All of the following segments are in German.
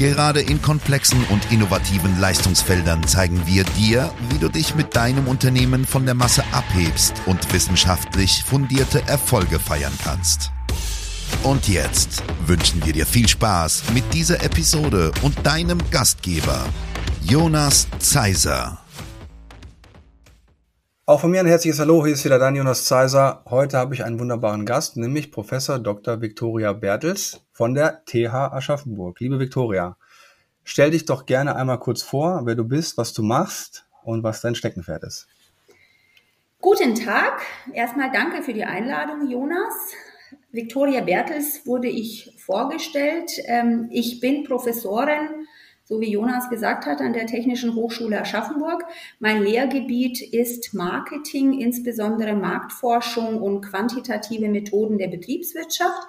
Gerade in komplexen und innovativen Leistungsfeldern zeigen wir dir, wie du dich mit deinem Unternehmen von der Masse abhebst und wissenschaftlich fundierte Erfolge feiern kannst. Und jetzt wünschen wir dir viel Spaß mit dieser Episode und deinem Gastgeber, Jonas Zeiser. Auch von mir ein herzliches Hallo, hier ist wieder Dan Jonas Zeiser. Heute habe ich einen wunderbaren Gast, nämlich Professor Dr. Viktoria Bertels von der TH Aschaffenburg. Liebe Viktoria, stell dich doch gerne einmal kurz vor, wer du bist, was du machst und was dein Steckenpferd ist. Guten Tag. Erstmal danke für die Einladung, Jonas. Viktoria Bertels wurde ich vorgestellt. Ähm, ich bin Professorin, so wie Jonas gesagt hat, an der Technischen Hochschule Aschaffenburg. Mein Lehrgebiet ist Marketing, insbesondere Marktforschung und quantitative Methoden der Betriebswirtschaft.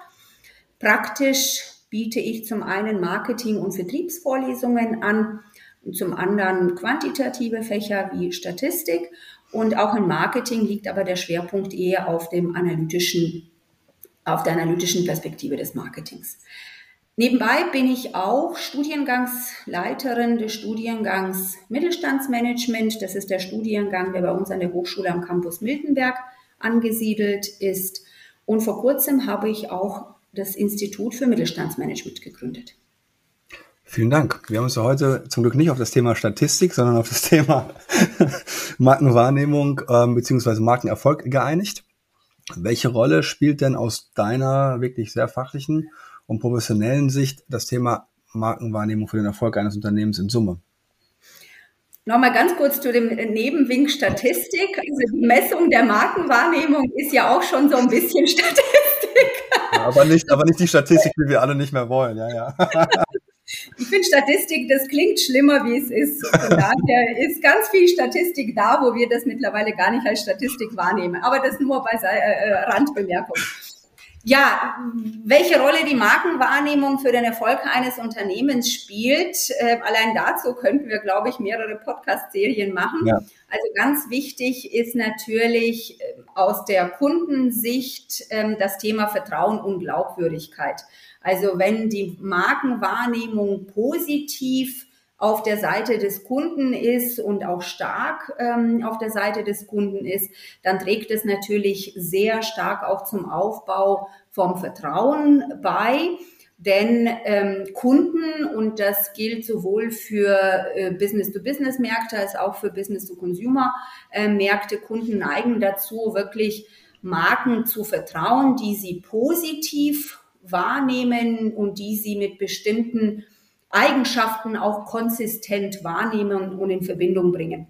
Praktisch biete ich zum einen Marketing- und Vertriebsvorlesungen an und zum anderen quantitative Fächer wie Statistik. Und auch im Marketing liegt aber der Schwerpunkt eher auf dem analytischen auf der analytischen Perspektive des Marketings. Nebenbei bin ich auch Studiengangsleiterin des Studiengangs Mittelstandsmanagement. Das ist der Studiengang, der bei uns an der Hochschule am Campus Miltenberg angesiedelt ist. Und vor kurzem habe ich auch das Institut für Mittelstandsmanagement gegründet. Vielen Dank. Wir haben uns heute zum Glück nicht auf das Thema Statistik, sondern auf das Thema Markenwahrnehmung äh, bzw. Markenerfolg geeinigt. Welche Rolle spielt denn aus deiner wirklich sehr fachlichen und professionellen Sicht das Thema Markenwahrnehmung für den Erfolg eines Unternehmens in Summe? Nochmal ganz kurz zu dem Nebenwink Statistik. Also die Messung der Markenwahrnehmung ist ja auch schon so ein bisschen Statistik. Ja, aber nicht, aber nicht die Statistik, die wir alle nicht mehr wollen, ja, ja. Ich finde Statistik, das klingt schlimmer, wie es ist. Von daher ist ganz viel Statistik da, wo wir das mittlerweile gar nicht als Statistik wahrnehmen. Aber das nur bei äh, äh, Randbemerkung. Ja, welche Rolle die Markenwahrnehmung für den Erfolg eines Unternehmens spielt, äh, allein dazu könnten wir, glaube ich, mehrere Podcast-Serien machen. Ja. Also ganz wichtig ist natürlich äh, aus der Kundensicht äh, das Thema Vertrauen und Glaubwürdigkeit. Also wenn die Markenwahrnehmung positiv auf der Seite des Kunden ist und auch stark ähm, auf der Seite des Kunden ist, dann trägt es natürlich sehr stark auch zum Aufbau vom Vertrauen bei. Denn ähm, Kunden, und das gilt sowohl für äh, Business-to-Business-Märkte als auch für Business-to-Consumer-Märkte, Kunden neigen dazu, wirklich Marken zu vertrauen, die sie positiv wahrnehmen und die sie mit bestimmten Eigenschaften auch konsistent wahrnehmen und in Verbindung bringen.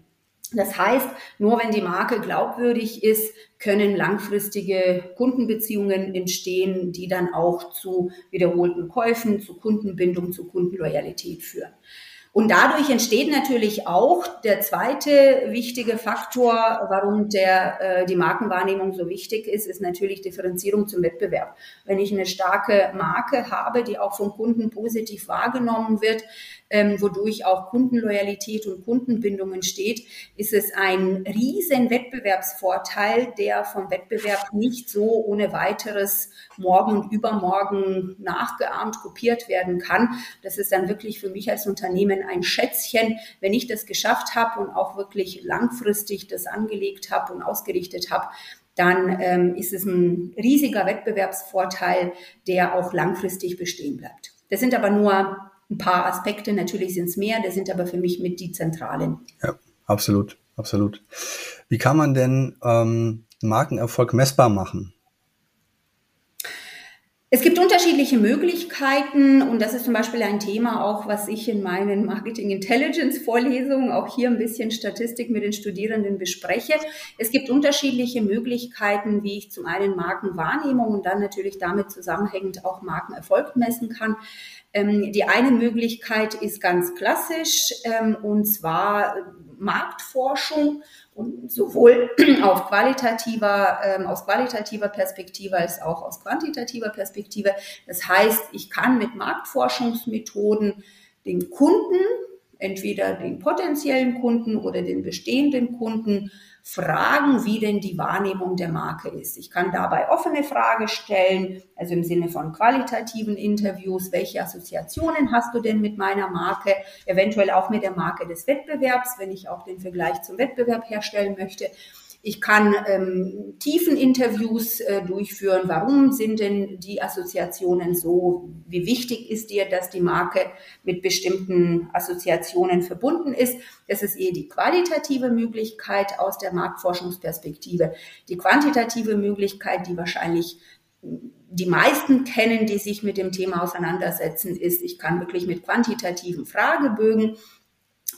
Das heißt, nur wenn die Marke glaubwürdig ist, können langfristige Kundenbeziehungen entstehen, die dann auch zu wiederholten Käufen, zu Kundenbindung, zu Kundenloyalität führen. Und dadurch entsteht natürlich auch der zweite wichtige Faktor, warum der, äh, die Markenwahrnehmung so wichtig ist, ist natürlich Differenzierung zum Wettbewerb. Wenn ich eine starke Marke habe, die auch vom Kunden positiv wahrgenommen wird, ähm, wodurch auch Kundenloyalität und Kundenbindung entsteht, ist es ein riesen Wettbewerbsvorteil, der vom Wettbewerb nicht so ohne weiteres morgen und übermorgen nachgeahmt, kopiert werden kann. Das ist dann wirklich für mich als Unternehmen ein Schätzchen, wenn ich das geschafft habe und auch wirklich langfristig das angelegt habe und ausgerichtet habe, dann ähm, ist es ein riesiger Wettbewerbsvorteil, der auch langfristig bestehen bleibt. Das sind aber nur ein paar Aspekte, natürlich sind es mehr, das sind aber für mich mit die zentralen. Ja, absolut, absolut. Wie kann man denn ähm, Markenerfolg messbar machen? Es gibt unterschiedliche Möglichkeiten und das ist zum Beispiel ein Thema auch, was ich in meinen Marketing Intelligence Vorlesungen, auch hier ein bisschen Statistik mit den Studierenden bespreche. Es gibt unterschiedliche Möglichkeiten, wie ich zum einen Markenwahrnehmung und dann natürlich damit zusammenhängend auch Markenerfolg messen kann. Ähm, die eine Möglichkeit ist ganz klassisch, ähm, und zwar Marktforschung, Und sowohl auf qualitativer, ähm, aus qualitativer Perspektive als auch aus quantitativer Perspektive. Das heißt, ich kann mit Marktforschungsmethoden den Kunden, entweder den potenziellen Kunden oder den bestehenden Kunden, fragen, wie denn die Wahrnehmung der Marke ist. Ich kann dabei offene Frage stellen, also im Sinne von qualitativen Interviews, welche Assoziationen hast du denn mit meiner Marke, eventuell auch mit der Marke des Wettbewerbs, wenn ich auch den Vergleich zum Wettbewerb herstellen möchte. Ich kann ähm, tiefen Interviews äh, durchführen. Warum sind denn die Assoziationen so? Wie wichtig ist dir, dass die Marke mit bestimmten Assoziationen verbunden ist? Das ist eher die qualitative Möglichkeit aus der Marktforschungsperspektive. Die quantitative Möglichkeit, die wahrscheinlich die meisten kennen, die sich mit dem Thema auseinandersetzen, ist, ich kann wirklich mit quantitativen Fragebögen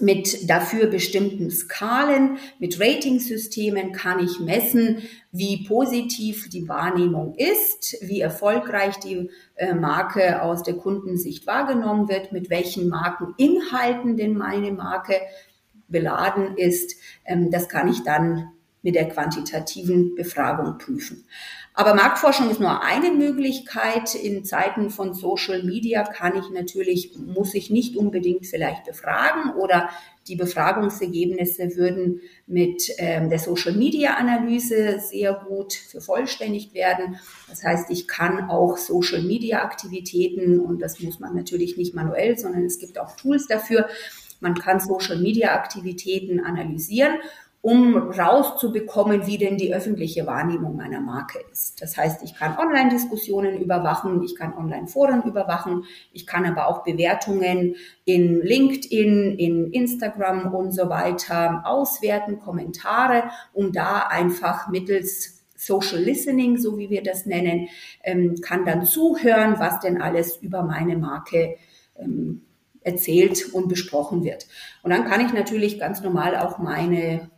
mit dafür bestimmten Skalen, mit Ratingsystemen kann ich messen, wie positiv die Wahrnehmung ist, wie erfolgreich die äh, Marke aus der Kundensicht wahrgenommen wird, mit welchen Markeninhalten denn meine Marke beladen ist. Ähm, das kann ich dann mit der quantitativen Befragung prüfen. Aber Marktforschung ist nur eine Möglichkeit. In Zeiten von Social Media kann ich natürlich, muss ich nicht unbedingt vielleicht befragen oder die Befragungsergebnisse würden mit ähm, der Social Media Analyse sehr gut vervollständigt werden. Das heißt, ich kann auch Social Media Aktivitäten und das muss man natürlich nicht manuell, sondern es gibt auch Tools dafür. Man kann Social Media Aktivitäten analysieren um rauszubekommen, wie denn die öffentliche Wahrnehmung meiner Marke ist. Das heißt, ich kann Online-Diskussionen überwachen, ich kann Online-Foren überwachen, ich kann aber auch Bewertungen in LinkedIn, in Instagram und so weiter auswerten, Kommentare, um da einfach mittels Social Listening, so wie wir das nennen, ähm, kann dann zuhören, was denn alles über meine Marke ähm, erzählt und besprochen wird. Und dann kann ich natürlich ganz normal auch meine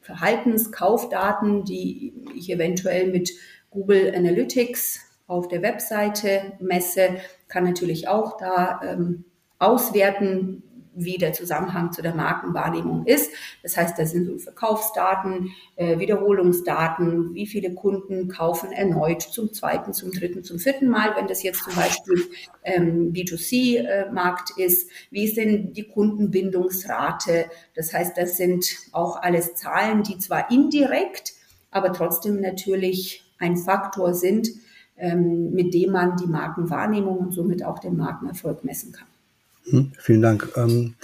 Verhaltenskaufdaten, die ich eventuell mit Google Analytics auf der Webseite messe, kann natürlich auch da ähm, auswerten, wie der Zusammenhang zu der Markenwahrnehmung ist. Das heißt, da sind so Verkaufsdaten, äh, Wiederholungsdaten, wie viele Kunden kaufen erneut zum zweiten, zum dritten, zum vierten Mal, wenn das jetzt zum Beispiel ähm, B2C-Markt äh, ist. Wie ist denn die Kundenbindungsrate? Das heißt, das sind auch alles Zahlen, die zwar indirekt, aber trotzdem natürlich ein Faktor sind, ähm, mit dem man die Markenwahrnehmung und somit auch den Markenerfolg messen kann. Hm, vielen Dank. Ähm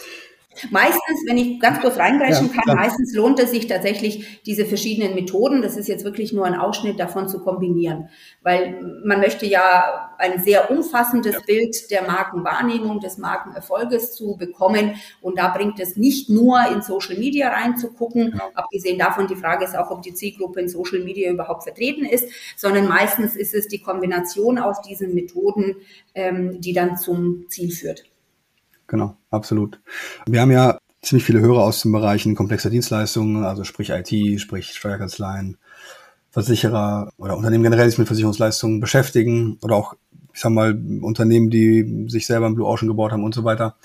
Meistens, wenn ich ganz kurz reingreifen ja, kann, klar. meistens lohnt es sich tatsächlich, diese verschiedenen Methoden, das ist jetzt wirklich nur ein Ausschnitt davon zu kombinieren. Weil man möchte ja ein sehr umfassendes ja. Bild der Markenwahrnehmung, des Markenerfolges zu bekommen. Und da bringt es nicht nur in Social Media reinzugucken, genau. abgesehen davon, die Frage ist auch, ob die Zielgruppe in Social Media überhaupt vertreten ist, sondern meistens ist es die Kombination aus diesen Methoden, ähm, die dann zum Ziel führt. Genau, absolut. Wir haben ja ziemlich viele Hörer aus den Bereichen komplexer Dienstleistungen, also sprich IT, sprich Steuerkanzleien, Versicherer oder Unternehmen generell, die sich mit Versicherungsleistungen beschäftigen oder auch, ich sag mal, Unternehmen, die sich selber ein Blue Ocean gebaut haben und so weiter.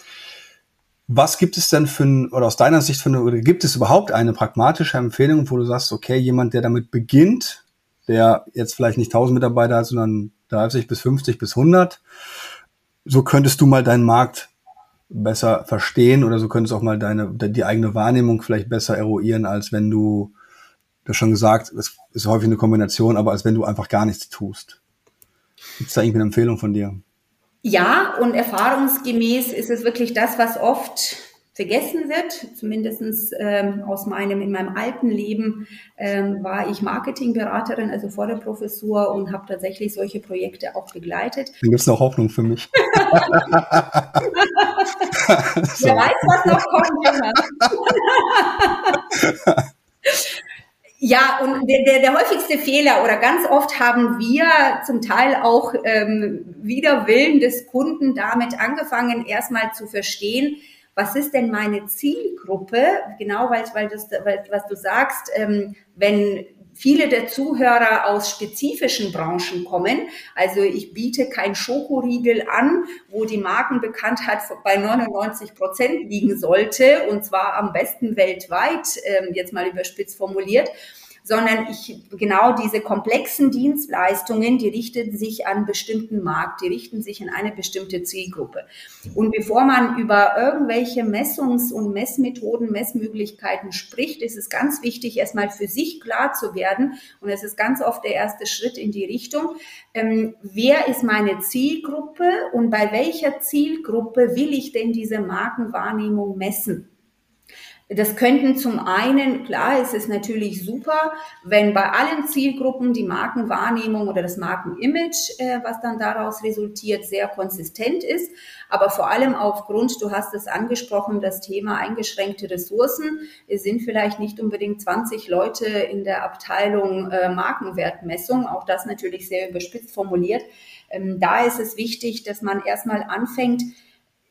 Was gibt es denn für ein, oder aus deiner Sicht für eine, oder gibt es überhaupt eine pragmatische Empfehlung, wo du sagst, okay, jemand, der damit beginnt, der jetzt vielleicht nicht 1000 Mitarbeiter hat, sondern 30 bis 50 bis 100, so könntest du mal deinen Markt besser verstehen oder so könntest auch mal deine, die eigene Wahrnehmung vielleicht besser eruieren, als wenn du, du schon gesagt, es ist häufig eine Kombination, aber als wenn du einfach gar nichts tust. Gibt es da irgendwie eine Empfehlung von dir? Ja, und erfahrungsgemäß ist es wirklich das, was oft vergessen wird. Zumindest ähm, aus meinem, in meinem alten Leben ähm, war ich Marketingberaterin, also vor der Professur und habe tatsächlich solche Projekte auch begleitet. Dann gibt es noch Hoffnung für mich. Wer weiß, was noch kommt. Ja, und der, der, der häufigste Fehler oder ganz oft haben wir zum Teil auch ähm, wider Willen des Kunden damit angefangen, erstmal zu verstehen, was ist denn meine Zielgruppe? Genau, weil, weil, das, weil was du sagst, ähm, wenn viele der Zuhörer aus spezifischen Branchen kommen. Also ich biete kein Schokoriegel an, wo die Markenbekanntheit bei 99 Prozent liegen sollte und zwar am besten weltweit, ähm, jetzt mal überspitzt formuliert sondern ich genau diese komplexen Dienstleistungen, die richten sich an bestimmten Markt, die richten sich an eine bestimmte Zielgruppe. Und bevor man über irgendwelche Messungs- und Messmethoden, Messmöglichkeiten spricht, ist es ganz wichtig, erstmal für sich klar zu werden. Und es ist ganz oft der erste Schritt in die Richtung. Ähm, wer ist meine Zielgruppe und bei welcher Zielgruppe will ich denn diese Markenwahrnehmung messen? Das könnten zum einen, klar, es ist natürlich super, wenn bei allen Zielgruppen die Markenwahrnehmung oder das Markenimage, äh, was dann daraus resultiert, sehr konsistent ist. Aber vor allem aufgrund, du hast es angesprochen, das Thema eingeschränkte Ressourcen. Es sind vielleicht nicht unbedingt 20 Leute in der Abteilung äh, Markenwertmessung, auch das natürlich sehr überspitzt formuliert. Ähm, da ist es wichtig, dass man erstmal anfängt,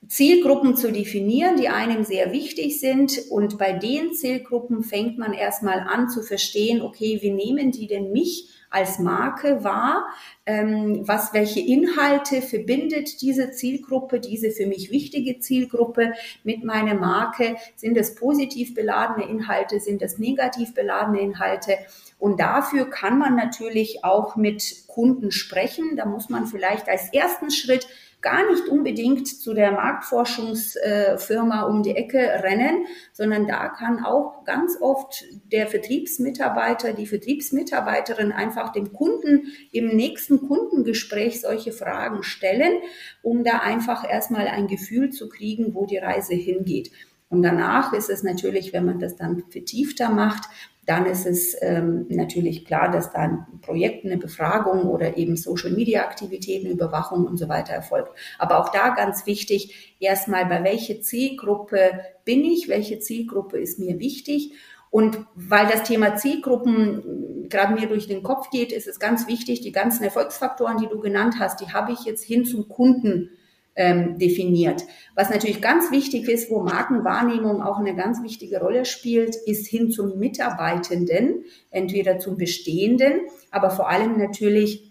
Zielgruppen zu definieren, die einem sehr wichtig sind. Und bei den Zielgruppen fängt man erstmal an zu verstehen, okay, wie nehmen die denn mich als Marke wahr? Ähm, was, welche Inhalte verbindet diese Zielgruppe, diese für mich wichtige Zielgruppe mit meiner Marke? Sind es positiv beladene Inhalte? Sind es negativ beladene Inhalte? Und dafür kann man natürlich auch mit Kunden sprechen. Da muss man vielleicht als ersten Schritt gar nicht unbedingt zu der Marktforschungsfirma um die Ecke rennen, sondern da kann auch ganz oft der Vertriebsmitarbeiter, die Vertriebsmitarbeiterin einfach dem Kunden im nächsten Kundengespräch solche Fragen stellen, um da einfach erstmal ein Gefühl zu kriegen, wo die Reise hingeht. Und danach ist es natürlich, wenn man das dann vertiefter macht, dann ist es ähm, natürlich klar, dass dann Projekte, eine Befragung oder eben Social-Media-Aktivitäten, Überwachung und so weiter erfolgt. Aber auch da ganz wichtig, erstmal bei welcher Zielgruppe bin ich, welche Zielgruppe ist mir wichtig. Und weil das Thema Zielgruppen gerade mir durch den Kopf geht, ist es ganz wichtig, die ganzen Erfolgsfaktoren, die du genannt hast, die habe ich jetzt hin zum Kunden ähm, definiert. Was natürlich ganz wichtig ist, wo Markenwahrnehmung auch eine ganz wichtige Rolle spielt, ist hin zum Mitarbeitenden, entweder zum Bestehenden, aber vor allem natürlich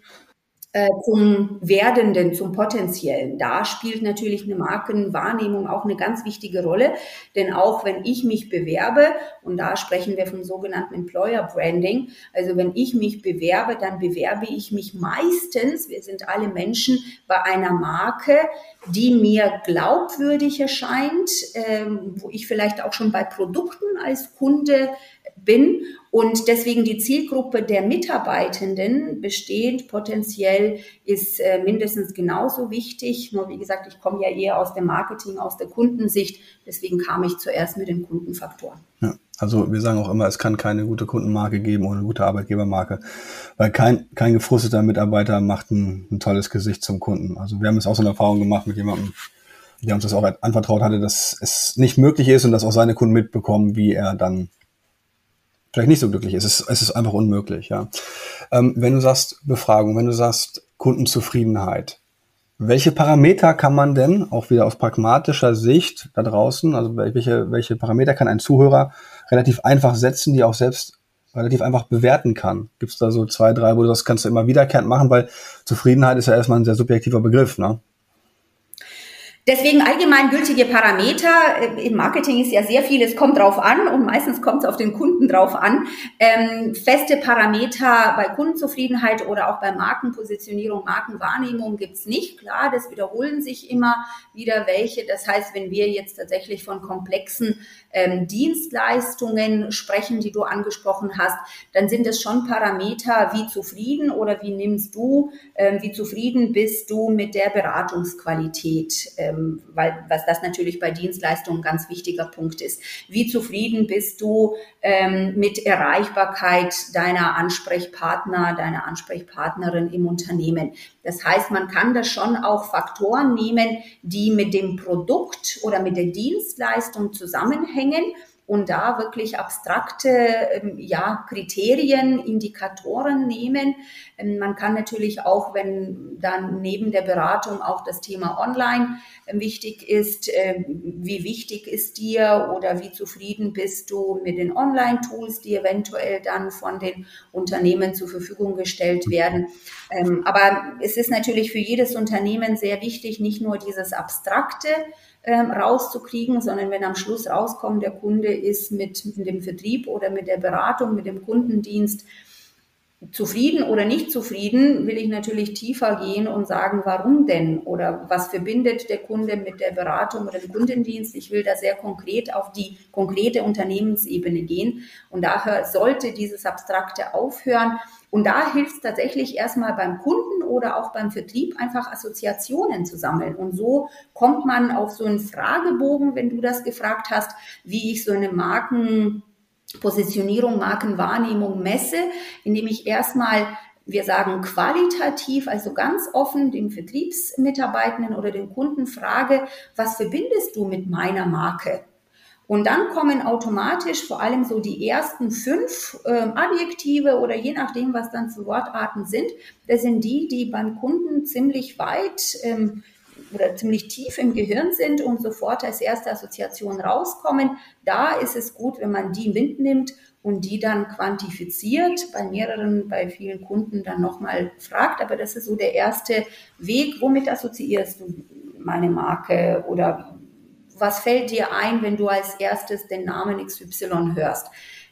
äh, zum Werdenden, zum Potenziellen. Da spielt natürlich eine Markenwahrnehmung auch eine ganz wichtige Rolle, denn auch wenn ich mich bewerbe, und da sprechen wir vom sogenannten Employer Branding, also wenn ich mich bewerbe, dann bewerbe ich mich meistens, wir sind alle Menschen, bei einer Marke, die mir glaubwürdig erscheint, ähm, wo ich vielleicht auch schon bei Produkten als Kunde bin und deswegen die Zielgruppe der Mitarbeitenden bestehend potenziell ist äh, mindestens genauso wichtig. Nur wie gesagt, ich komme ja eher aus dem Marketing, aus der Kundensicht. Deswegen kam ich zuerst mit den Kundenfaktoren. Ja, also wir sagen auch immer, es kann keine gute Kundenmarke geben ohne gute Arbeitgebermarke, weil kein, kein gefrusteter Mitarbeiter macht ein, ein tolles Gesicht zum Kunden. Also wir haben jetzt auch so eine Erfahrung gemacht mit jemandem, der uns das auch anvertraut hatte, dass es nicht möglich ist und dass auch seine Kunden mitbekommen, wie er dann vielleicht nicht so glücklich ist. Es ist, es ist einfach unmöglich, ja. Ähm, wenn du sagst Befragung, wenn du sagst Kundenzufriedenheit, welche Parameter kann man denn, auch wieder aus pragmatischer Sicht da draußen, also welche, welche Parameter kann ein Zuhörer relativ einfach setzen, die auch selbst relativ einfach bewerten kann? Gibt es da so zwei, drei, wo du das kannst du immer wiederkehrend machen, weil Zufriedenheit ist ja erstmal ein sehr subjektiver Begriff, ne? Deswegen allgemeingültige Parameter. Äh, Im Marketing ist ja sehr viel, es kommt drauf an und meistens kommt es auf den Kunden drauf an. Ähm, feste Parameter bei Kundenzufriedenheit oder auch bei Markenpositionierung, Markenwahrnehmung gibt's nicht. Klar, das wiederholen sich immer wieder welche. Das heißt, wenn wir jetzt tatsächlich von komplexen ähm, Dienstleistungen sprechen, die du angesprochen hast, dann sind es schon Parameter, wie zufrieden oder wie nimmst du, ähm, wie zufrieden bist du mit der Beratungsqualität, ähm, weil was das natürlich bei Dienstleistungen ein ganz wichtiger Punkt ist. Wie zufrieden bist du ähm, mit Erreichbarkeit deiner Ansprechpartner, deiner Ansprechpartnerin im Unternehmen? Das heißt, man kann da schon auch Faktoren nehmen, die mit dem Produkt oder mit der Dienstleistung zusammenhängen und da wirklich abstrakte ähm, ja, Kriterien, Indikatoren nehmen. Ähm, man kann natürlich auch, wenn dann neben der Beratung auch das Thema Online ähm, wichtig ist, wie wichtig ist dir oder wie zufrieden bist du mit den Online-Tools, die eventuell dann von den Unternehmen zur Verfügung gestellt werden. Aber es ist natürlich für jedes Unternehmen sehr wichtig, nicht nur dieses Abstrakte, ähm, rauszukriegen, sondern wenn am Schluss rauskommt, der Kunde ist mit, mit dem Vertrieb oder mit der Beratung, mit dem Kundendienst zufrieden oder nicht zufrieden, will ich natürlich tiefer gehen und sagen, warum denn oder was verbindet der Kunde mit der Beratung oder dem Kundendienst. Ich will da sehr konkret auf die konkrete Unternehmensebene gehen und daher sollte dieses Abstrakte aufhören. Und da hilft es tatsächlich erstmal beim Kunden oder auch beim Vertrieb einfach Assoziationen zu sammeln. Und so kommt man auf so einen Fragebogen, wenn du das gefragt hast, wie ich so eine Marken Positionierung, Markenwahrnehmung messe, indem ich erstmal wir sagen qualitativ, also ganz offen den Vertriebsmitarbeitenden oder den Kunden frage, was verbindest du mit meiner Marke? Und dann kommen automatisch vor allem so die ersten fünf äh, Adjektive oder je nachdem, was dann für Wortarten sind. Das sind die, die beim Kunden ziemlich weit ähm, oder ziemlich tief im Gehirn sind und sofort als erste Assoziation rauskommen. Da ist es gut, wenn man die mitnimmt und die dann quantifiziert, bei mehreren, bei vielen Kunden dann nochmal fragt. Aber das ist so der erste Weg. Womit assoziierst du meine Marke oder was fällt dir ein, wenn du als erstes den Namen XY hörst?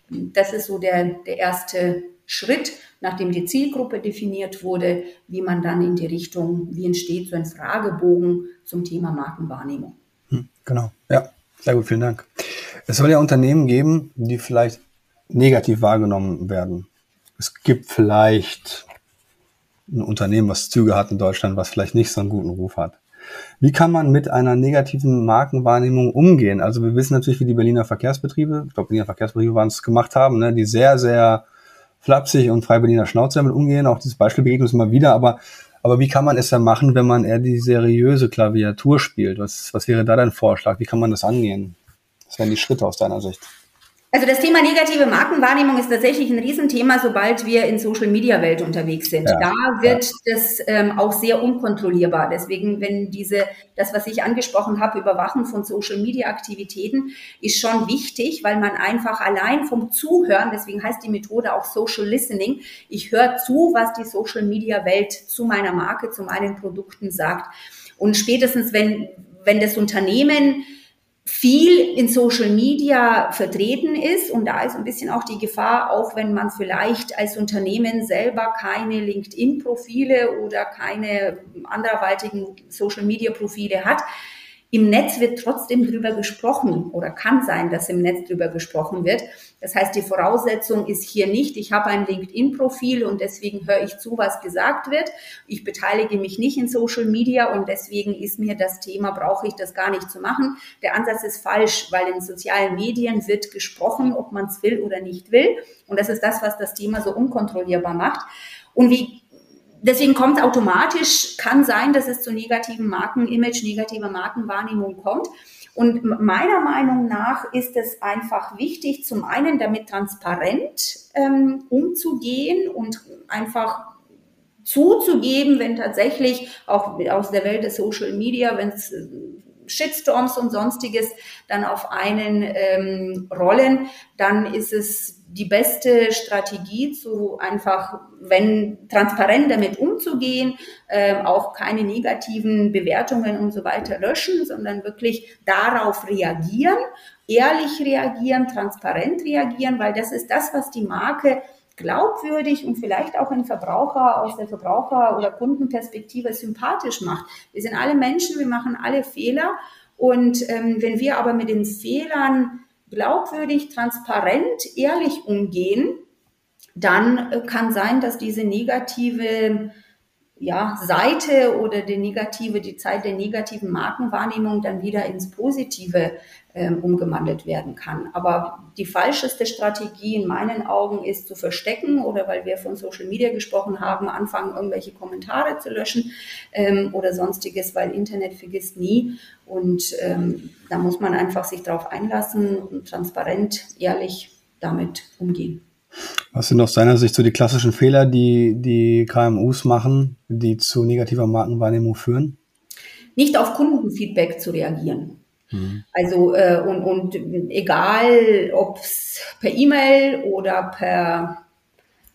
Das ist so der, der erste Schritt nachdem die Zielgruppe definiert wurde, wie man dann in die Richtung, wie entsteht so ein Fragebogen zum Thema Markenwahrnehmung. Hm, genau, ja, sehr gut, vielen Dank. Es soll ja Unternehmen geben, die vielleicht negativ wahrgenommen werden. Es gibt vielleicht ein Unternehmen, was Züge hat in Deutschland, was vielleicht nicht so einen guten Ruf hat. Wie kann man mit einer negativen Markenwahrnehmung umgehen? Also wir wissen natürlich, wie die Berliner Verkehrsbetriebe, ich glaube, Berliner Verkehrsbetriebe waren es gemacht haben, ne, die sehr, sehr flapsig und frei Berliner Schnauze damit umgehen. Auch dieses Beispiel begegnet uns immer wieder. Aber, aber wie kann man es dann machen, wenn man eher die seriöse Klaviatur spielt? Was, was wäre da dein Vorschlag? Wie kann man das angehen? Was wären die Schritte aus deiner Sicht? Also das Thema negative Markenwahrnehmung ist tatsächlich ein Riesenthema, sobald wir in Social Media Welt unterwegs sind. Ja, da wird ja. das ähm, auch sehr unkontrollierbar. Deswegen, wenn diese, das, was ich angesprochen habe, Überwachen von Social Media Aktivitäten, ist schon wichtig, weil man einfach allein vom Zuhören, deswegen heißt die Methode auch Social Listening, ich höre zu, was die Social Media Welt zu meiner Marke, zu meinen Produkten sagt. Und spätestens, wenn, wenn das Unternehmen viel in Social Media vertreten ist. Und da ist ein bisschen auch die Gefahr, auch wenn man vielleicht als Unternehmen selber keine LinkedIn-Profile oder keine anderweitigen Social Media-Profile hat, im Netz wird trotzdem drüber gesprochen oder kann sein, dass im Netz drüber gesprochen wird. Das heißt, die Voraussetzung ist hier nicht, ich habe ein LinkedIn-Profil und deswegen höre ich zu, was gesagt wird. Ich beteilige mich nicht in Social Media und deswegen ist mir das Thema, brauche ich das gar nicht zu machen. Der Ansatz ist falsch, weil in sozialen Medien wird gesprochen, ob man es will oder nicht will. Und das ist das, was das Thema so unkontrollierbar macht. Und wie deswegen kommt automatisch, kann sein, dass es zu negativen Markenimage, negativer Markenwahrnehmung kommt. Und meiner Meinung nach ist es einfach wichtig, zum einen damit transparent ähm, umzugehen und einfach zuzugeben, wenn tatsächlich auch aus der Welt des Social Media, wenn es äh, Shitstorms und sonstiges dann auf einen ähm, rollen, dann ist es die beste Strategie, zu einfach, wenn transparent damit umzugehen, äh, auch keine negativen Bewertungen und so weiter löschen, sondern wirklich darauf reagieren, ehrlich reagieren, transparent reagieren, weil das ist das, was die Marke glaubwürdig und vielleicht auch ein Verbraucher aus der Verbraucher- oder Kundenperspektive sympathisch macht. Wir sind alle Menschen, wir machen alle Fehler und ähm, wenn wir aber mit den Fehlern glaubwürdig, transparent, ehrlich umgehen, dann äh, kann sein, dass diese negative ja, Seite oder die negative, die Zeit der negativen Markenwahrnehmung dann wieder ins Positive ähm, umgewandelt werden kann. Aber die falscheste Strategie in meinen Augen ist zu verstecken oder weil wir von Social Media gesprochen haben, anfangen, irgendwelche Kommentare zu löschen ähm, oder sonstiges, weil Internet vergisst nie. Und ähm, da muss man einfach sich darauf einlassen und transparent, ehrlich damit umgehen. Was sind aus deiner Sicht so die klassischen Fehler, die die KMUs machen, die zu negativer Markenwahrnehmung führen? Nicht auf Kundenfeedback zu reagieren. Mhm. Also äh, und, und egal, ob es per E-Mail oder per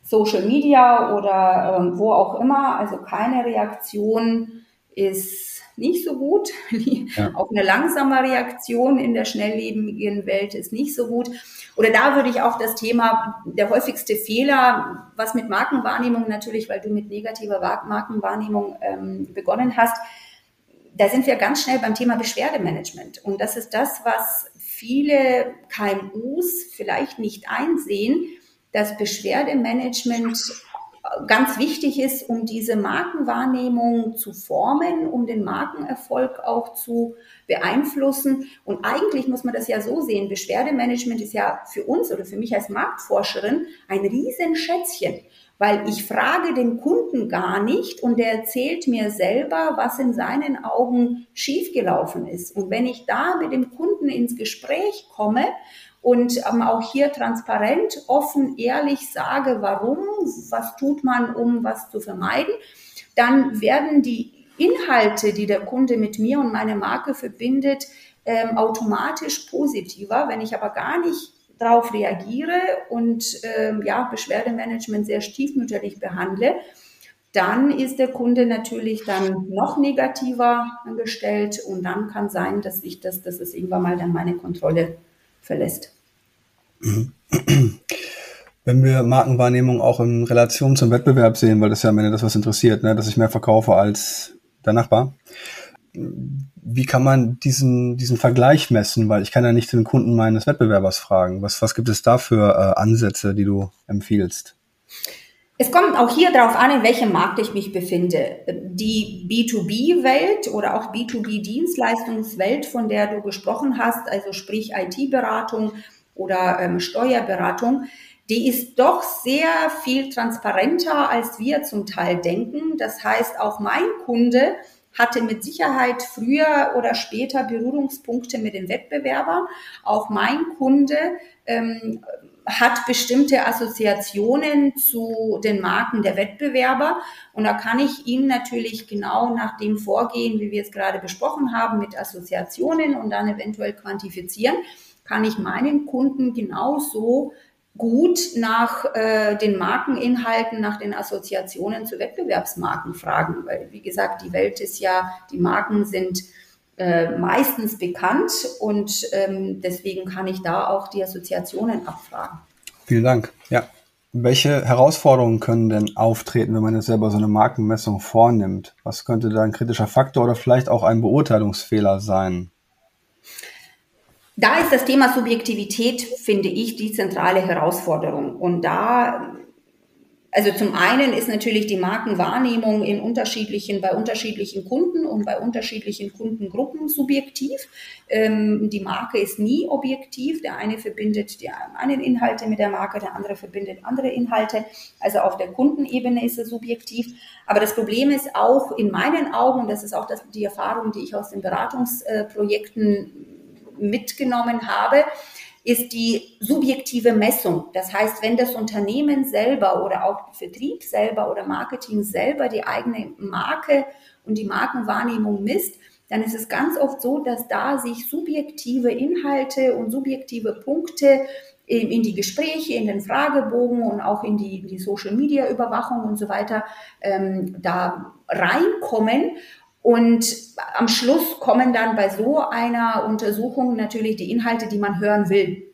Social Media oder ähm, wo auch immer, also keine Reaktion ist nicht so gut. Ja. Auch eine langsame Reaktion in der schnelllebigen Welt ist nicht so gut. Oder da würde ich auch das Thema, der häufigste Fehler, was mit Markenwahrnehmung natürlich, weil du mit negativer Markenwahrnehmung ähm, begonnen hast, da sind wir ganz schnell beim Thema Beschwerdemanagement. Und das ist das, was viele KMUs vielleicht nicht einsehen, dass Beschwerdemanagement ganz wichtig ist, um diese Markenwahrnehmung zu formen, um den Markenerfolg auch zu beeinflussen. Und eigentlich muss man das ja so sehen, Beschwerdemanagement ist ja für uns oder für mich als Marktforscherin ein Riesenschätzchen weil ich frage den Kunden gar nicht und der erzählt mir selber, was in seinen Augen schiefgelaufen ist. Und wenn ich da mit dem Kunden ins Gespräch komme und ähm, auch hier transparent, offen, ehrlich sage, warum, was tut man, um was zu vermeiden, dann werden die Inhalte, die der Kunde mit mir und meine Marke verbindet, ähm, automatisch positiver. Wenn ich aber gar nicht darauf reagiere und ähm, ja, Beschwerdemanagement sehr stiefmütterlich behandle, dann ist der Kunde natürlich dann noch negativer angestellt und dann kann sein, dass ich das, dass es irgendwann mal dann meine Kontrolle verlässt. Wenn wir Markenwahrnehmung auch in Relation zum Wettbewerb sehen, weil das ja am Ende das, was interessiert, ne, dass ich mehr verkaufe als der Nachbar wie kann man diesen, diesen Vergleich messen? Weil ich kann ja nicht den Kunden meines Wettbewerbers fragen. Was, was gibt es da für äh, Ansätze, die du empfiehlst? Es kommt auch hier darauf an, in welchem Markt ich mich befinde. Die B2B-Welt oder auch B2B-Dienstleistungswelt, von der du gesprochen hast, also sprich IT-Beratung oder ähm, Steuerberatung, die ist doch sehr viel transparenter, als wir zum Teil denken. Das heißt, auch mein Kunde hatte mit Sicherheit früher oder später Berührungspunkte mit den Wettbewerbern. Auch mein Kunde ähm, hat bestimmte Assoziationen zu den Marken der Wettbewerber. Und da kann ich ihm natürlich genau nach dem vorgehen, wie wir es gerade besprochen haben, mit Assoziationen und dann eventuell quantifizieren, kann ich meinen Kunden genauso gut nach äh, den Markeninhalten, nach den Assoziationen zu Wettbewerbsmarken fragen, weil wie gesagt, die Welt ist ja, die Marken sind äh, meistens bekannt und ähm, deswegen kann ich da auch die Assoziationen abfragen. Vielen Dank. Ja. Welche Herausforderungen können denn auftreten, wenn man jetzt selber so eine Markenmessung vornimmt? Was könnte da ein kritischer Faktor oder vielleicht auch ein Beurteilungsfehler sein? Da ist das Thema Subjektivität, finde ich, die zentrale Herausforderung. Und da, also zum einen ist natürlich die Markenwahrnehmung in unterschiedlichen, bei unterschiedlichen Kunden und bei unterschiedlichen Kundengruppen subjektiv. Ähm, die Marke ist nie objektiv. Der eine verbindet die einen Inhalte mit der Marke, der andere verbindet andere Inhalte. Also auf der Kundenebene ist es subjektiv. Aber das Problem ist auch in meinen Augen, das ist auch das, die Erfahrung, die ich aus den Beratungsprojekten mitgenommen habe, ist die subjektive Messung. Das heißt, wenn das Unternehmen selber oder auch Vertrieb selber oder Marketing selber die eigene Marke und die Markenwahrnehmung misst, dann ist es ganz oft so, dass da sich subjektive Inhalte und subjektive Punkte in die Gespräche, in den Fragebogen und auch in die, die Social-Media-Überwachung und so weiter ähm, da reinkommen und am Schluss kommen dann bei so einer Untersuchung natürlich die Inhalte, die man hören will.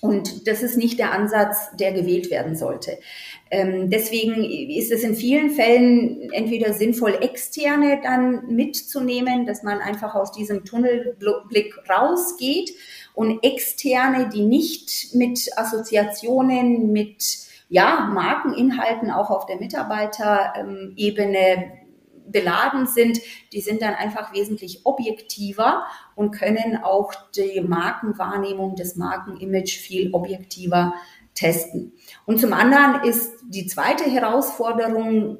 Und das ist nicht der Ansatz, der gewählt werden sollte. Ähm, deswegen ist es in vielen Fällen entweder sinnvoll, externe dann mitzunehmen, dass man einfach aus diesem Tunnelblick rausgeht und externe, die nicht mit Assoziationen, mit ja, Markeninhalten auch auf der Mitarbeiterebene beladen sind, die sind dann einfach wesentlich objektiver und können auch die Markenwahrnehmung, das Markenimage viel objektiver testen. Und zum anderen ist die zweite Herausforderung,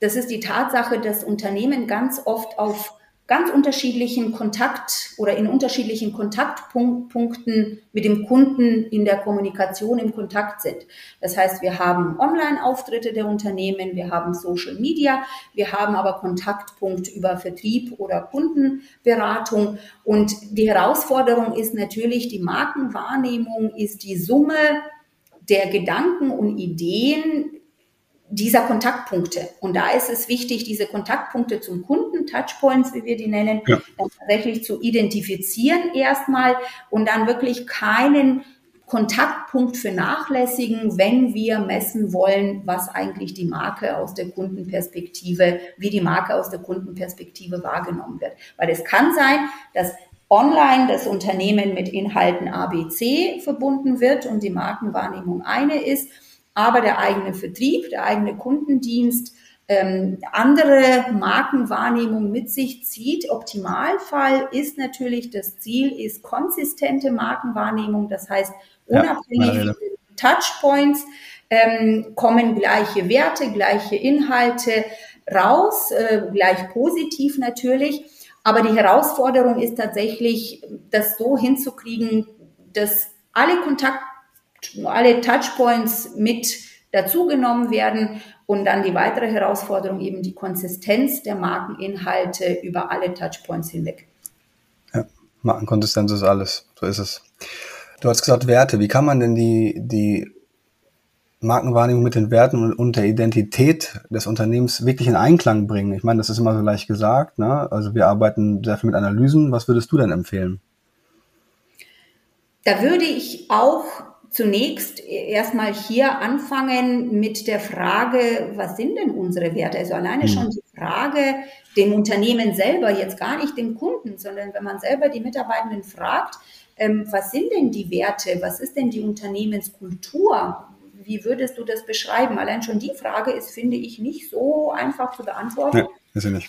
das ist die Tatsache, dass Unternehmen ganz oft auf ganz unterschiedlichen Kontakt oder in unterschiedlichen Kontaktpunkten mit dem Kunden in der Kommunikation im Kontakt sind. Das heißt, wir haben Online-Auftritte der Unternehmen, wir haben Social Media, wir haben aber Kontaktpunkt über Vertrieb oder Kundenberatung. Und die Herausforderung ist natürlich, die Markenwahrnehmung ist die Summe der Gedanken und Ideen dieser Kontaktpunkte. Und da ist es wichtig, diese Kontaktpunkte zum Kunden, Touchpoints, wie wir die nennen, ja. tatsächlich zu identifizieren erstmal und dann wirklich keinen Kontaktpunkt vernachlässigen, wenn wir messen wollen, was eigentlich die Marke aus der Kundenperspektive, wie die Marke aus der Kundenperspektive wahrgenommen wird. Weil es kann sein, dass online das Unternehmen mit Inhalten ABC verbunden wird und die Markenwahrnehmung eine ist aber der eigene Vertrieb, der eigene Kundendienst ähm, andere Markenwahrnehmung mit sich zieht. Optimalfall ist natürlich, das Ziel ist konsistente Markenwahrnehmung, das heißt unabhängig ja, Touchpoints ähm, kommen gleiche Werte, gleiche Inhalte raus, äh, gleich positiv natürlich. Aber die Herausforderung ist tatsächlich, das so hinzukriegen, dass alle Kontakt alle Touchpoints mit dazugenommen werden und dann die weitere Herausforderung eben die Konsistenz der Markeninhalte über alle Touchpoints hinweg. Ja, Markenkonsistenz ist alles, so ist es. Du hast gesagt Werte, wie kann man denn die, die Markenwahrnehmung mit den Werten und der Identität des Unternehmens wirklich in Einklang bringen? Ich meine, das ist immer so leicht gesagt, ne? Also wir arbeiten sehr viel mit Analysen. Was würdest du denn empfehlen? Da würde ich auch zunächst erstmal hier anfangen mit der Frage, was sind denn unsere Werte? Also alleine schon hm. die Frage, dem Unternehmen selber, jetzt gar nicht dem Kunden, sondern wenn man selber die Mitarbeitenden fragt, ähm, was sind denn die Werte? Was ist denn die Unternehmenskultur? Wie würdest du das beschreiben? Allein schon die Frage ist, finde ich, nicht so einfach zu beantworten. Ja.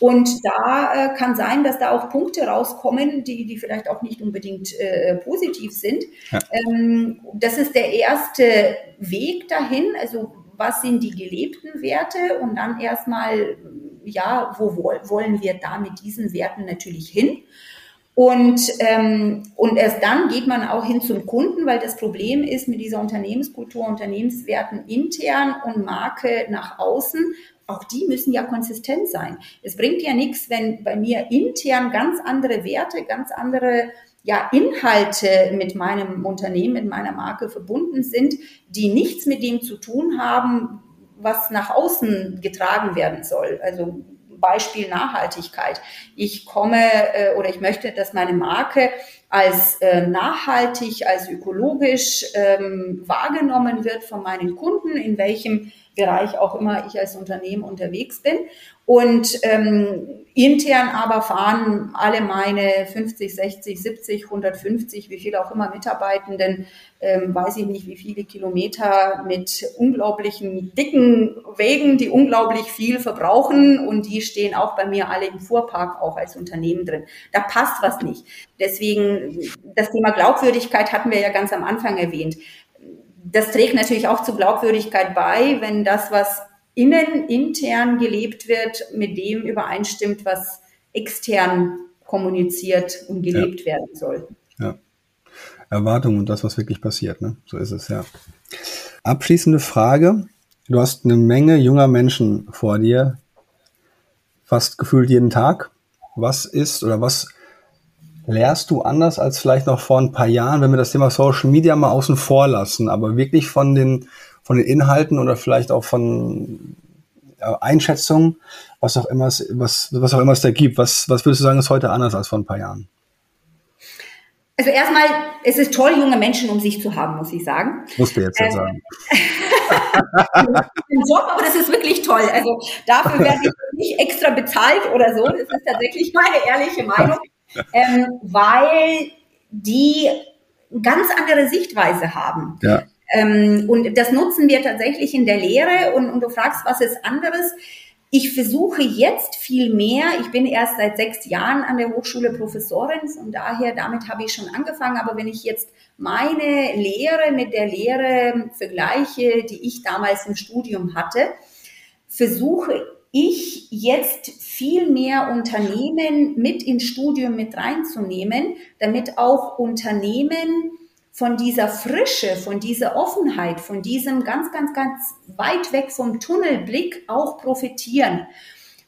Und da äh, kann sein, dass da auch Punkte rauskommen, die, die vielleicht auch nicht unbedingt äh, positiv sind. Ja. Ähm, das ist der erste Weg dahin. Also was sind die gelebten Werte? Und dann erstmal, ja, wo wollen wir da mit diesen Werten natürlich hin? Und, ähm, und erst dann geht man auch hin zum Kunden, weil das Problem ist mit dieser Unternehmenskultur, Unternehmenswerten intern und Marke nach außen, auch die müssen ja konsistent sein. Es bringt ja nichts, wenn bei mir intern ganz andere Werte, ganz andere ja, Inhalte mit meinem Unternehmen, mit meiner Marke verbunden sind, die nichts mit dem zu tun haben, was nach außen getragen werden soll. Also Beispiel Nachhaltigkeit. Ich komme äh, oder ich möchte, dass meine Marke als äh, nachhaltig, als ökologisch ähm, wahrgenommen wird von meinen Kunden, in welchem Bereich auch immer ich als Unternehmen unterwegs bin. Und ähm, intern aber fahren alle meine 50, 60, 70, 150, wie viele auch immer Mitarbeitenden, ähm, weiß ich nicht, wie viele Kilometer mit unglaublichen dicken Wegen, die unglaublich viel verbrauchen und die stehen auch bei mir alle im Fuhrpark auch als Unternehmen drin. Da passt was nicht. Deswegen, das Thema Glaubwürdigkeit hatten wir ja ganz am Anfang erwähnt das trägt natürlich auch zu Glaubwürdigkeit bei, wenn das, was innen, intern gelebt wird, mit dem übereinstimmt, was extern kommuniziert und gelebt ja. werden soll. Ja. Erwartung und das, was wirklich passiert, ne? So ist es, ja. Abschließende Frage. Du hast eine Menge junger Menschen vor dir, fast gefühlt jeden Tag. Was ist oder was lehrst du anders als vielleicht noch vor ein paar Jahren, wenn wir das Thema Social Media mal außen vor lassen, aber wirklich von den, von den Inhalten oder vielleicht auch von Einschätzungen, was auch immer es, was, was auch immer es da gibt. Was, was würdest du sagen, ist heute anders als vor ein paar Jahren? Also erstmal, es ist toll, junge Menschen um sich zu haben, muss ich sagen. Musst du jetzt ähm, sagen. Job, aber das ist wirklich toll. Also dafür werde ich nicht extra bezahlt oder so. Das ist tatsächlich meine ehrliche Meinung ähm, weil die ganz andere Sichtweise haben. Ja. Ähm, und das nutzen wir tatsächlich in der Lehre und, und du fragst, was ist anderes? Ich versuche jetzt viel mehr, ich bin erst seit sechs Jahren an der Hochschule Professorin, von daher, damit habe ich schon angefangen, aber wenn ich jetzt meine Lehre mit der Lehre vergleiche, die ich damals im Studium hatte, versuche ich jetzt viel mehr Unternehmen mit ins Studium mit reinzunehmen, damit auch Unternehmen von dieser Frische, von dieser Offenheit, von diesem ganz, ganz, ganz weit weg vom Tunnelblick auch profitieren.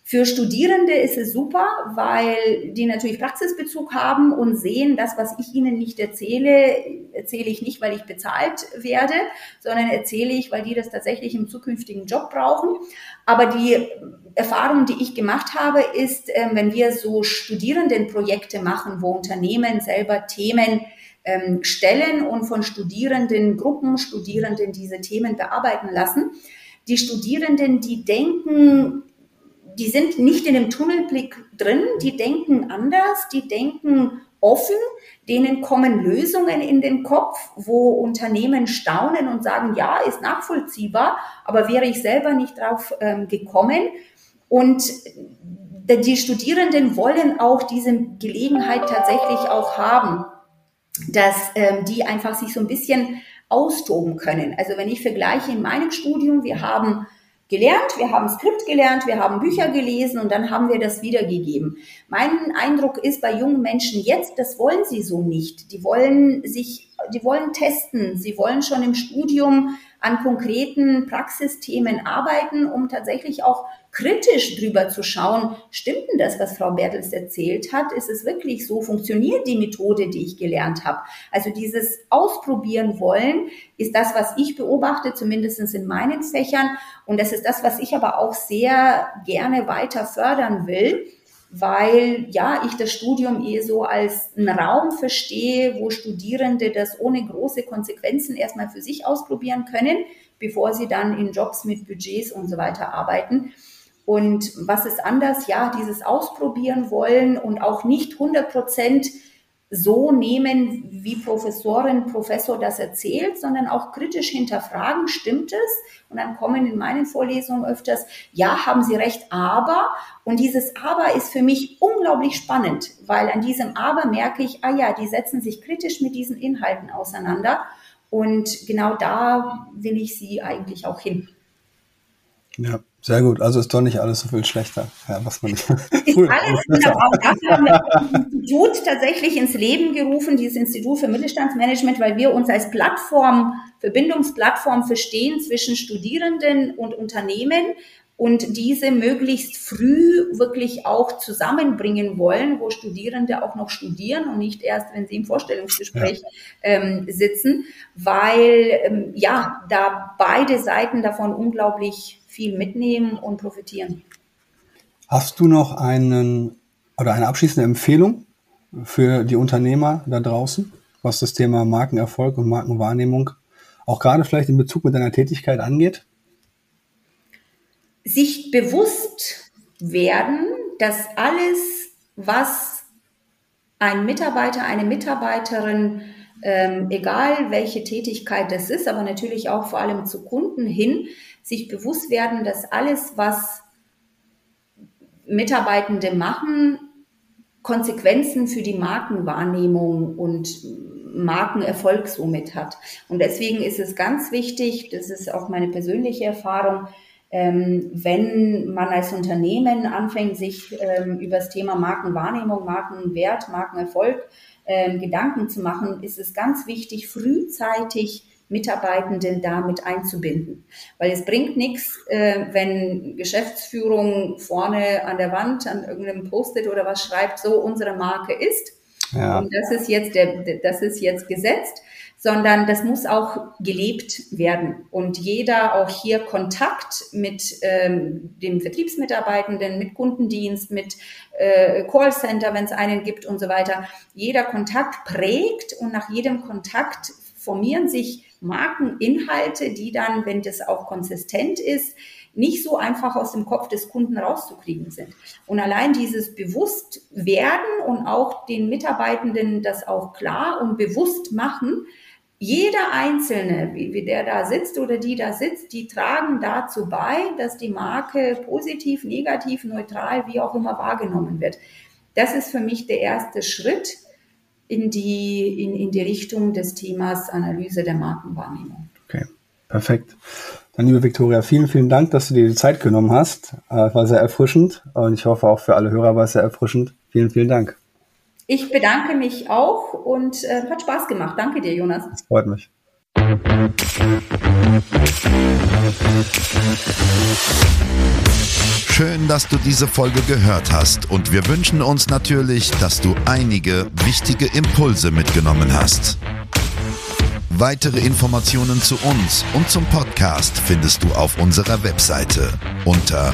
Für Studierende ist es super, weil die natürlich Praxisbezug haben und sehen, das, was ich ihnen nicht erzähle, erzähle ich nicht, weil ich bezahlt werde, sondern erzähle ich, weil die das tatsächlich im zukünftigen Job brauchen. Aber die Erfahrung, die ich gemacht habe, ist, ähm, wenn wir so Studierendenprojekte machen, wo Unternehmen selber Themen ähm, stellen und von Studierenden, Gruppen Studierenden diese Themen bearbeiten lassen. Die Studierenden, die denken, die sind nicht in dem Tunnelblick drin, die denken anders, die denken offen, denen kommen Lösungen in den Kopf, wo Unternehmen staunen und sagen, ja, ist nachvollziehbar, aber wäre ich selber nicht drauf ähm, gekommen. Und die Studierenden wollen auch diese Gelegenheit tatsächlich auch haben, dass ähm, die einfach sich so ein bisschen austoben können. Also wenn ich vergleiche in meinem Studium, wir haben gelernt, wir haben Skript gelernt, wir haben Bücher gelesen und dann haben wir das wiedergegeben. Mein Eindruck ist bei jungen Menschen jetzt, das wollen sie so nicht. Die wollen sich, die wollen testen, sie wollen schon im Studium an konkreten Praxisthemen arbeiten, um tatsächlich auch kritisch drüber zu schauen, stimmt denn das, was Frau Bertels erzählt hat? Ist es wirklich so? Funktioniert die Methode, die ich gelernt habe? Also dieses Ausprobieren wollen ist das, was ich beobachte, zumindest in meinen Fächern. Und das ist das, was ich aber auch sehr gerne weiter fördern will weil ja ich das Studium eher so als einen Raum verstehe, wo Studierende das ohne große Konsequenzen erstmal für sich ausprobieren können, bevor sie dann in Jobs mit Budgets und so weiter arbeiten. Und was ist anders? Ja, dieses Ausprobieren wollen und auch nicht 100 Prozent so nehmen, wie Professorin, Professor das erzählt, sondern auch kritisch hinterfragen, stimmt es? Und dann kommen in meinen Vorlesungen öfters, ja, haben Sie recht, aber. Und dieses aber ist für mich unglaublich spannend, weil an diesem aber merke ich, ah ja, die setzen sich kritisch mit diesen Inhalten auseinander. Und genau da will ich Sie eigentlich auch hin. Ja, sehr gut. Also ist doch nicht alles so viel schlechter, ja, was man nicht. Ist alles, genau, auch dafür haben wir das Institut tatsächlich ins Leben gerufen, dieses Institut für Mittelstandsmanagement, weil wir uns als Plattform, Verbindungsplattform verstehen zwischen Studierenden und Unternehmen und diese möglichst früh wirklich auch zusammenbringen wollen, wo Studierende auch noch studieren und nicht erst, wenn sie im Vorstellungsgespräch ja. ähm, sitzen, weil ähm, ja da beide Seiten davon unglaublich viel mitnehmen und profitieren. Hast du noch einen oder eine abschließende Empfehlung für die Unternehmer da draußen, was das Thema Markenerfolg und Markenwahrnehmung auch gerade vielleicht in Bezug mit deiner Tätigkeit angeht? Sich bewusst werden, dass alles, was ein Mitarbeiter, eine Mitarbeiterin, ähm, egal welche Tätigkeit das ist, aber natürlich auch vor allem zu Kunden hin, sich bewusst werden, dass alles, was Mitarbeitende machen, Konsequenzen für die Markenwahrnehmung und Markenerfolg somit hat. Und deswegen ist es ganz wichtig, das ist auch meine persönliche Erfahrung, ähm, wenn man als Unternehmen anfängt, sich ähm, über das Thema Markenwahrnehmung, Markenwert, Markenerfolg ähm, Gedanken zu machen, ist es ganz wichtig, frühzeitig Mitarbeitenden damit einzubinden. Weil es bringt nichts, äh, wenn Geschäftsführung vorne an der Wand an irgendeinem Post-it oder was schreibt, so unsere Marke ist. Ja. Und das ist jetzt der, das ist jetzt gesetzt, sondern das muss auch gelebt werden. Und jeder auch hier Kontakt mit ähm, dem Vertriebsmitarbeitenden, mit Kundendienst, mit äh, Callcenter, wenn es einen gibt und so weiter. Jeder Kontakt prägt und nach jedem Kontakt formieren sich Markeninhalte, die dann, wenn das auch konsistent ist, nicht so einfach aus dem Kopf des Kunden rauszukriegen sind. Und allein dieses Bewusstwerden und auch den Mitarbeitenden das auch klar und bewusst machen, jeder Einzelne, wie, wie der da sitzt oder die da sitzt, die tragen dazu bei, dass die Marke positiv, negativ, neutral, wie auch immer wahrgenommen wird. Das ist für mich der erste Schritt in die, in, in die Richtung des Themas Analyse der Markenwahrnehmung. Okay, perfekt. Dann, liebe Viktoria, vielen, vielen Dank, dass du dir die Zeit genommen hast. Äh, war sehr erfrischend und ich hoffe auch für alle Hörer war es sehr erfrischend. Vielen, vielen Dank. Ich bedanke mich auch und äh, hat Spaß gemacht. Danke dir, Jonas. Das freut mich. Schön, dass du diese Folge gehört hast und wir wünschen uns natürlich, dass du einige wichtige Impulse mitgenommen hast. Weitere Informationen zu uns und zum Podcast findest du auf unserer Webseite unter